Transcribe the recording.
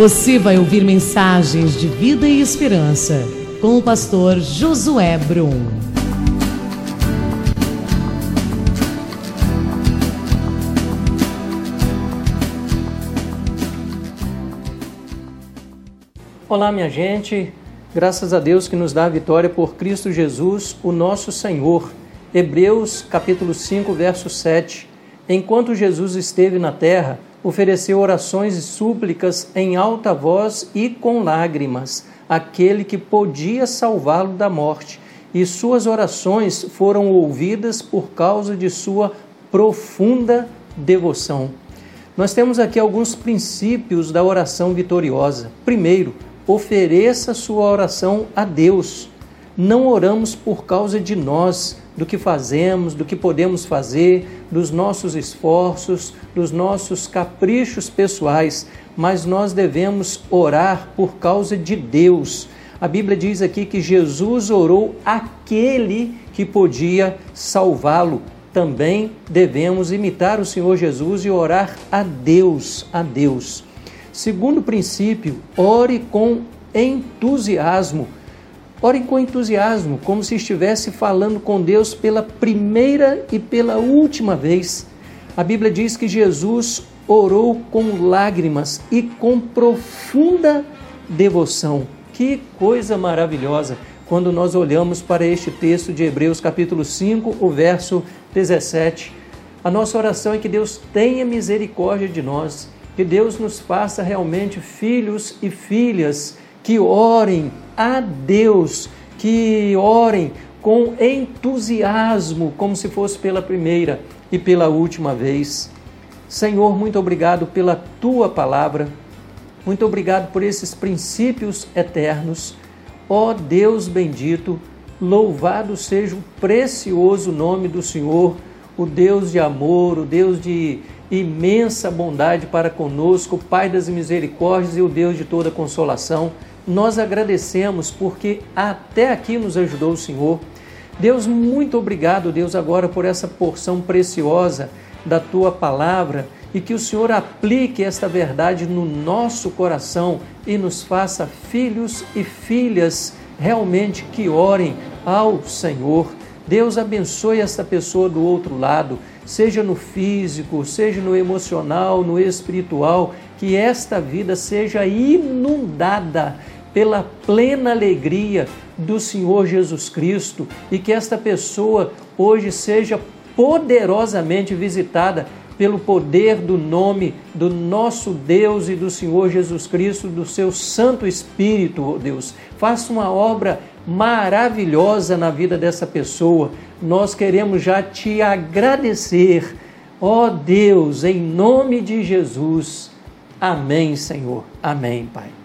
Você vai ouvir mensagens de vida e esperança com o pastor Josué Brum. Olá, minha gente. Graças a Deus que nos dá a vitória por Cristo Jesus, o nosso Senhor. Hebreus capítulo 5, verso 7. Enquanto Jesus esteve na terra, ofereceu orações e súplicas em alta voz e com lágrimas, àquele que podia salvá-lo da morte, e suas orações foram ouvidas por causa de sua profunda devoção. Nós temos aqui alguns princípios da oração vitoriosa. Primeiro, ofereça sua oração a Deus. Não oramos por causa de nós, do que fazemos, do que podemos fazer, dos nossos esforços, dos nossos caprichos pessoais, mas nós devemos orar por causa de Deus. A Bíblia diz aqui que Jesus orou aquele que podia salvá-lo. Também devemos imitar o Senhor Jesus e orar a Deus, a Deus. Segundo princípio, ore com entusiasmo. Ore com entusiasmo, como se estivesse falando com Deus pela primeira e pela última vez. A Bíblia diz que Jesus orou com lágrimas e com profunda devoção. Que coisa maravilhosa quando nós olhamos para este texto de Hebreus, capítulo 5, o verso 17. A nossa oração é que Deus tenha misericórdia de nós, que Deus nos faça realmente filhos e filhas que orem a Deus, que orem com entusiasmo, como se fosse pela primeira e pela última vez. Senhor, muito obrigado pela tua palavra, muito obrigado por esses princípios eternos. Ó Deus bendito, louvado seja o precioso nome do Senhor, o Deus de amor, o Deus de imensa bondade para conosco, o Pai das misericórdias e o Deus de toda consolação nós agradecemos porque até aqui nos ajudou o Senhor. Deus, muito obrigado, Deus, agora por essa porção preciosa da tua palavra e que o Senhor aplique esta verdade no nosso coração e nos faça filhos e filhas realmente que orem ao Senhor. Deus abençoe essa pessoa do outro lado, seja no físico, seja no emocional, no espiritual, que esta vida seja inundada pela plena alegria do Senhor Jesus Cristo e que esta pessoa hoje seja poderosamente visitada pelo poder do nome do nosso Deus e do Senhor Jesus Cristo, do seu Santo Espírito, oh Deus. Faça uma obra maravilhosa na vida dessa pessoa. Nós queremos já te agradecer, ó oh Deus, em nome de Jesus. Amém, Senhor. Amém, Pai.